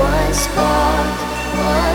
one spark,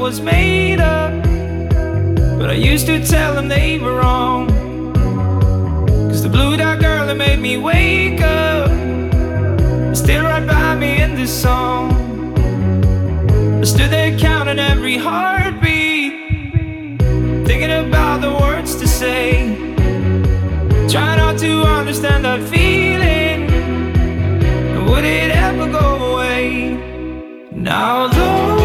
was made up. But I used to tell them they were wrong. Cause the blue dot girl that made me wake up is still right by me in this song. I stood there counting every heartbeat, thinking about the words to say. Try not to understand that feeling. And Would it ever go away? Now those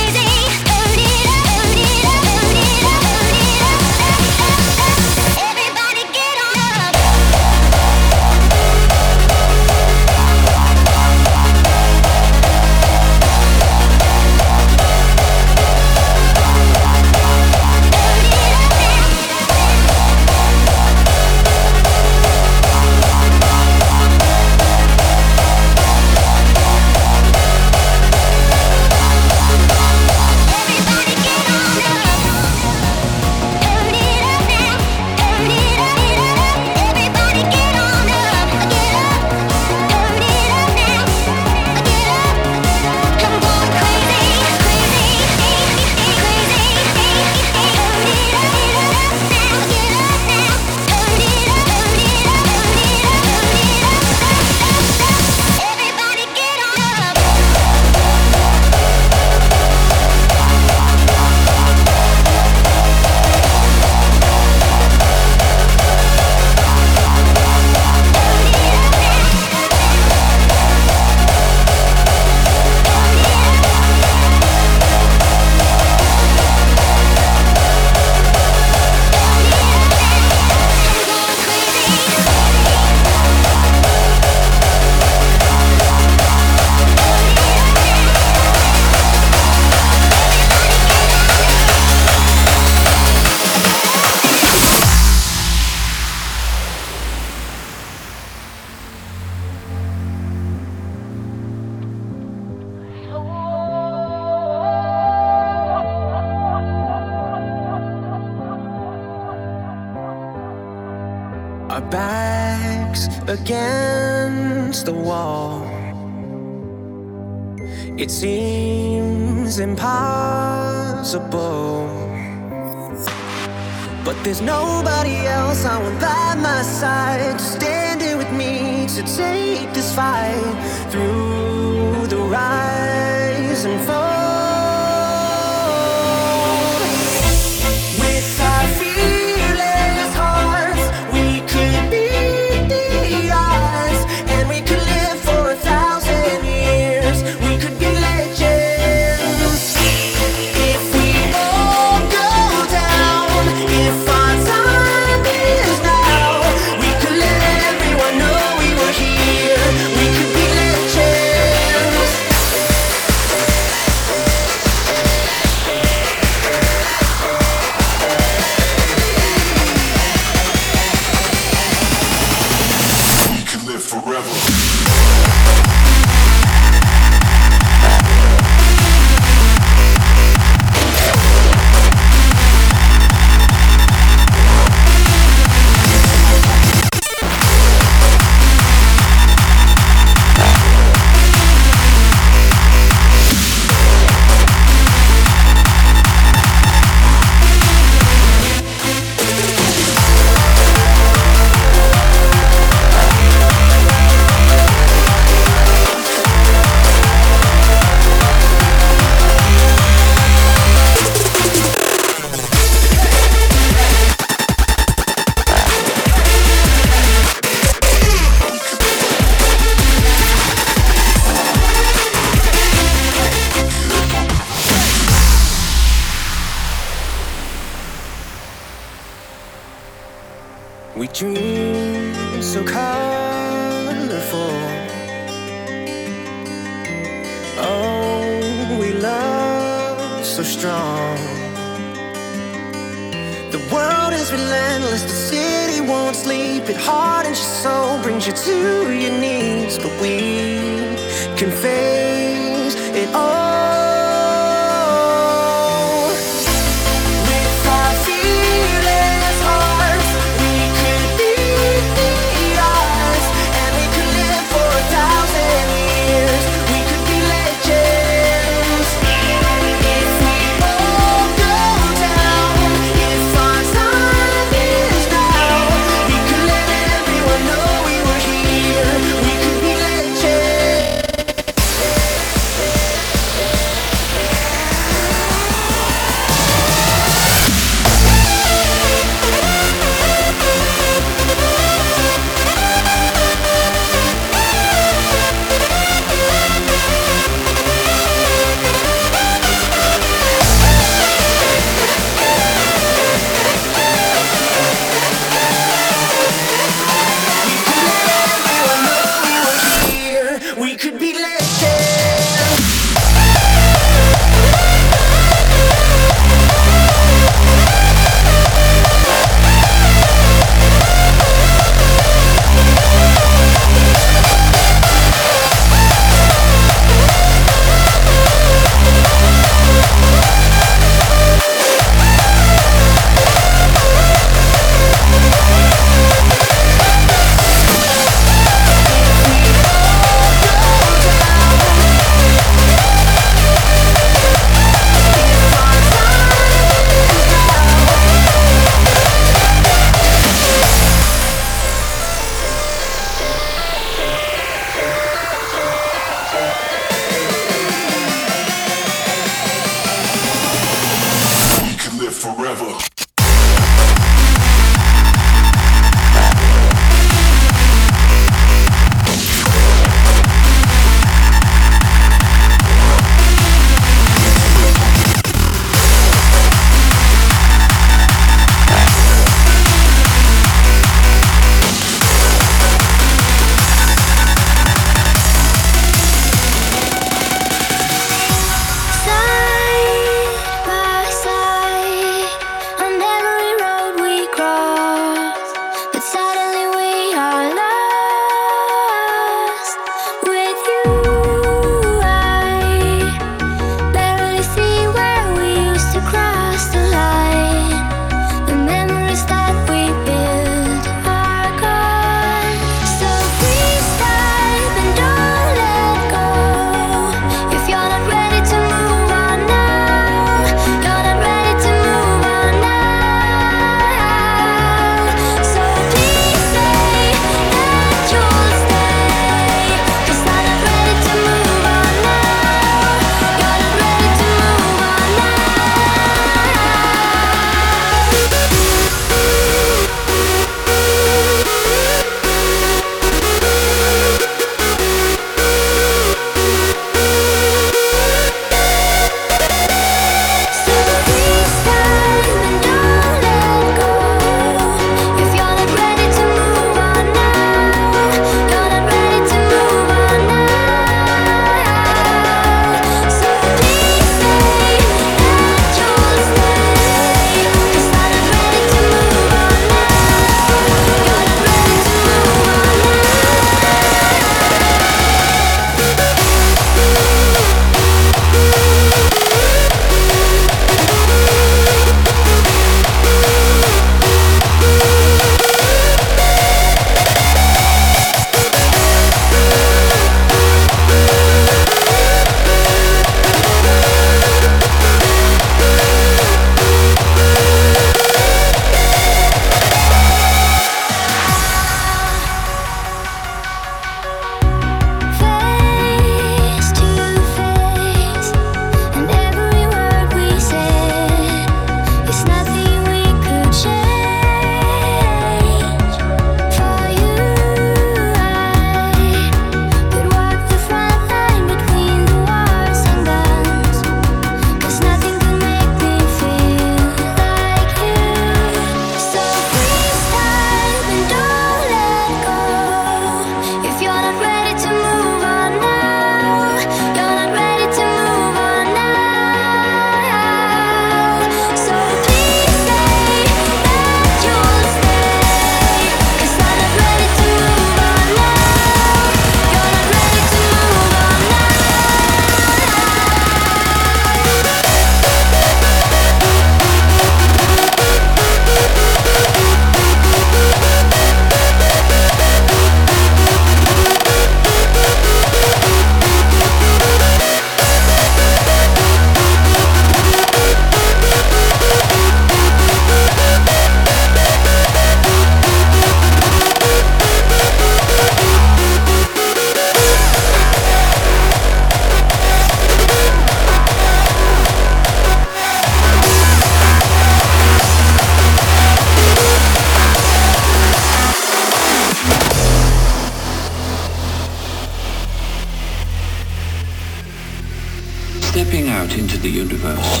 out into the universe,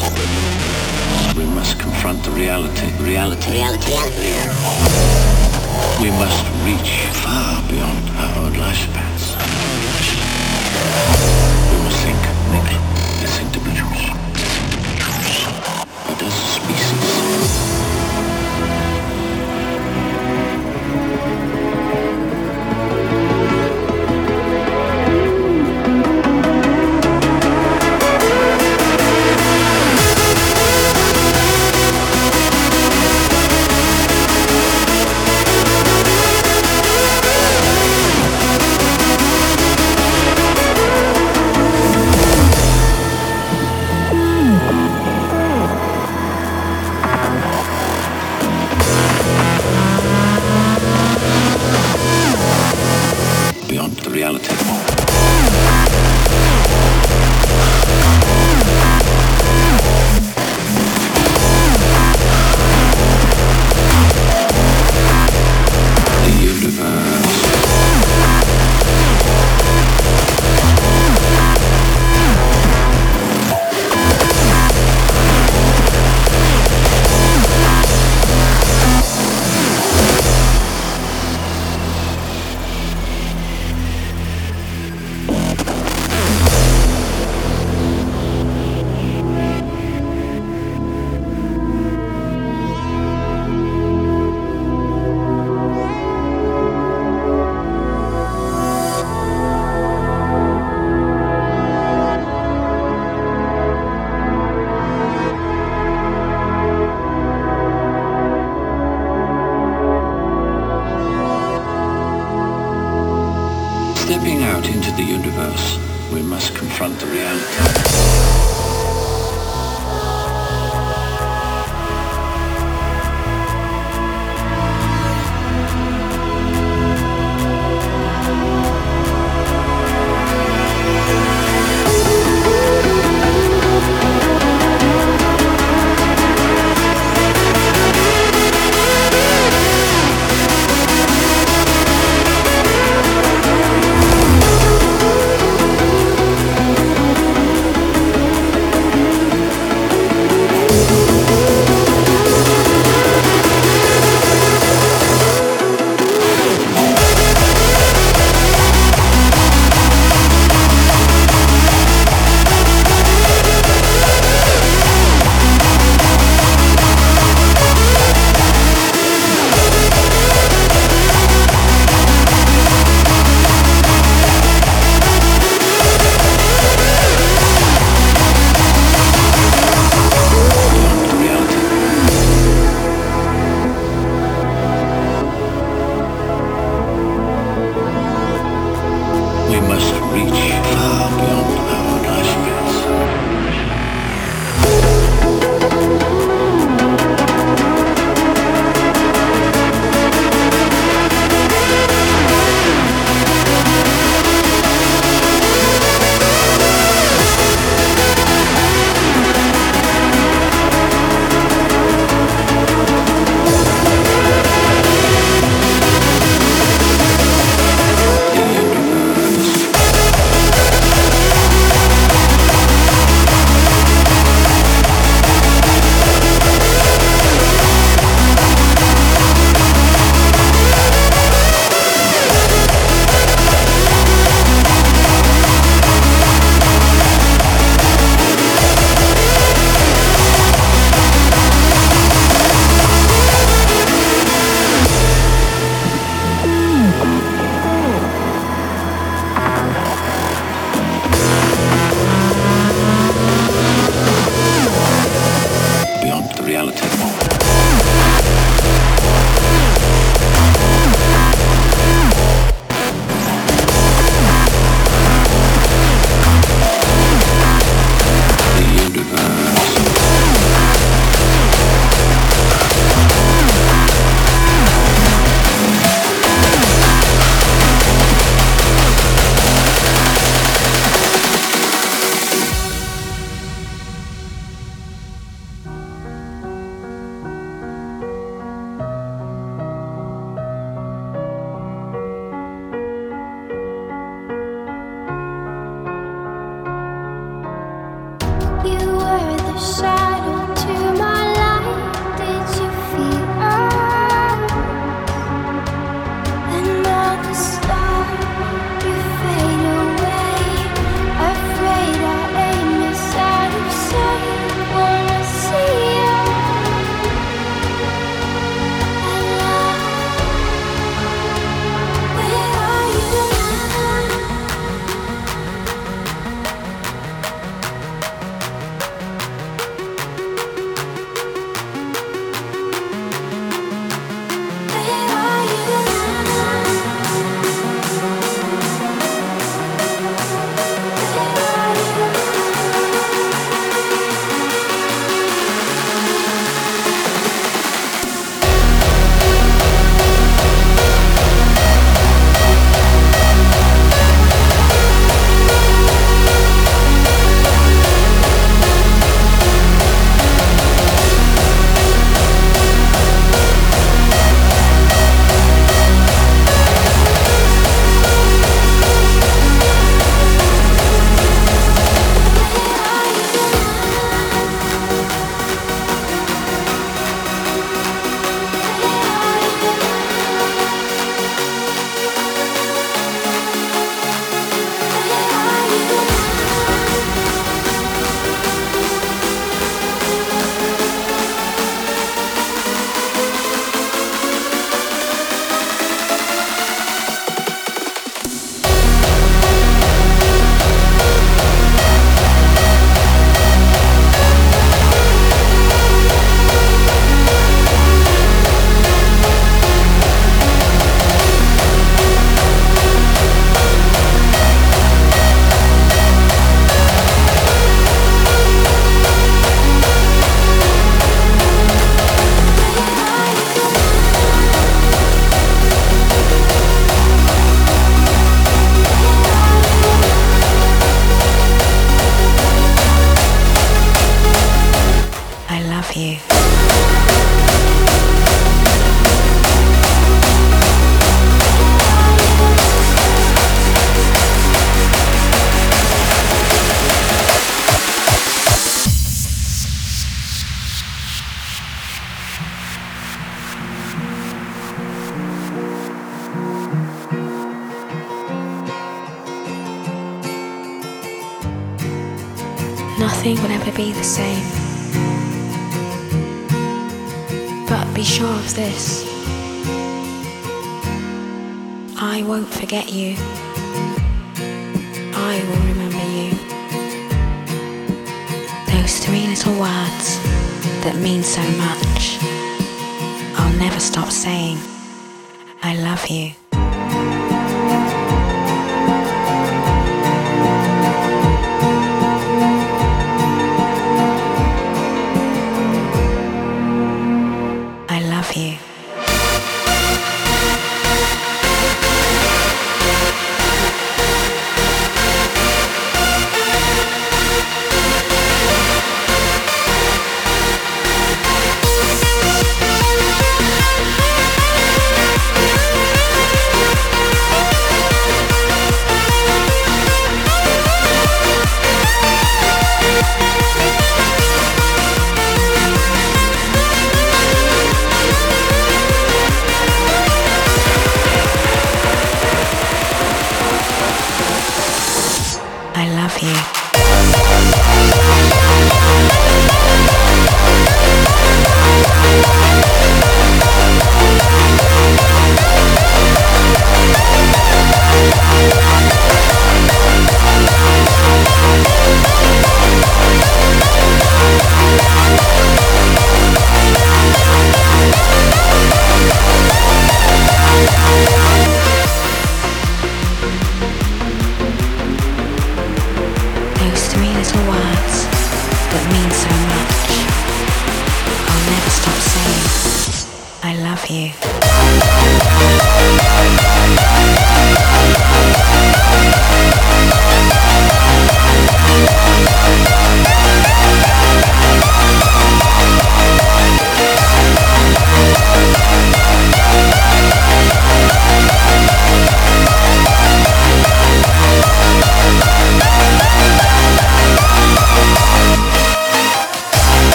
we must confront the reality. Reality. Reality. We must reach far beyond our lifespans. We must think not as individuals,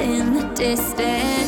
in the distance.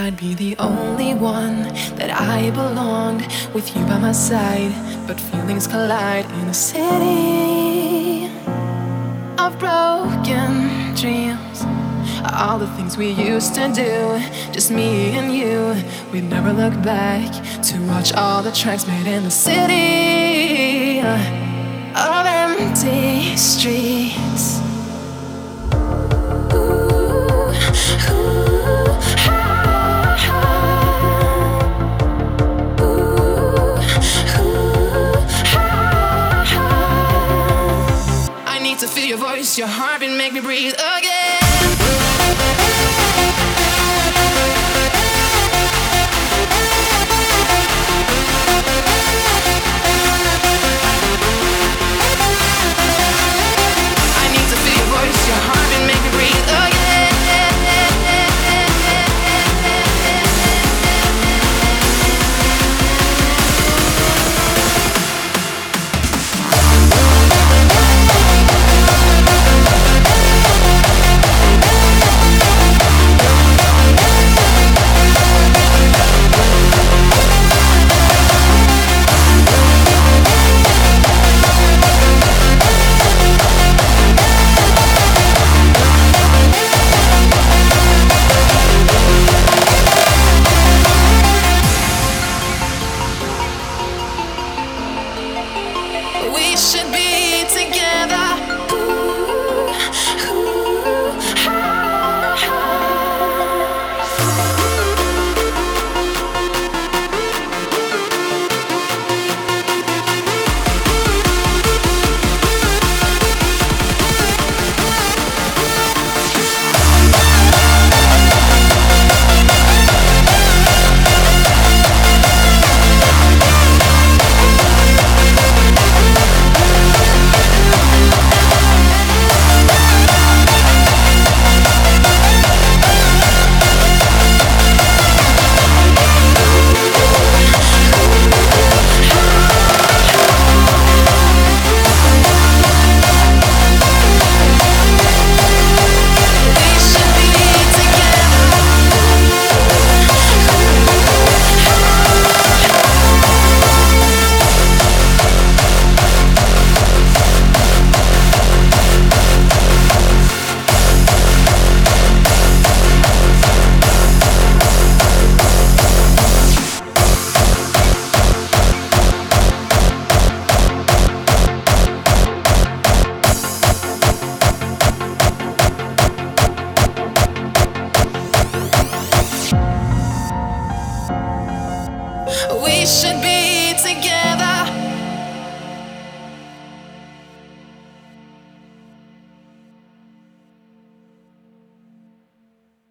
I'd be the only one that I belonged with you by my side. But feelings collide in a city of broken dreams. All the things we used to do, just me and you. We never look back to watch all the tracks made in the city of empty streets. Your voice, your heartbeat make me breathe again.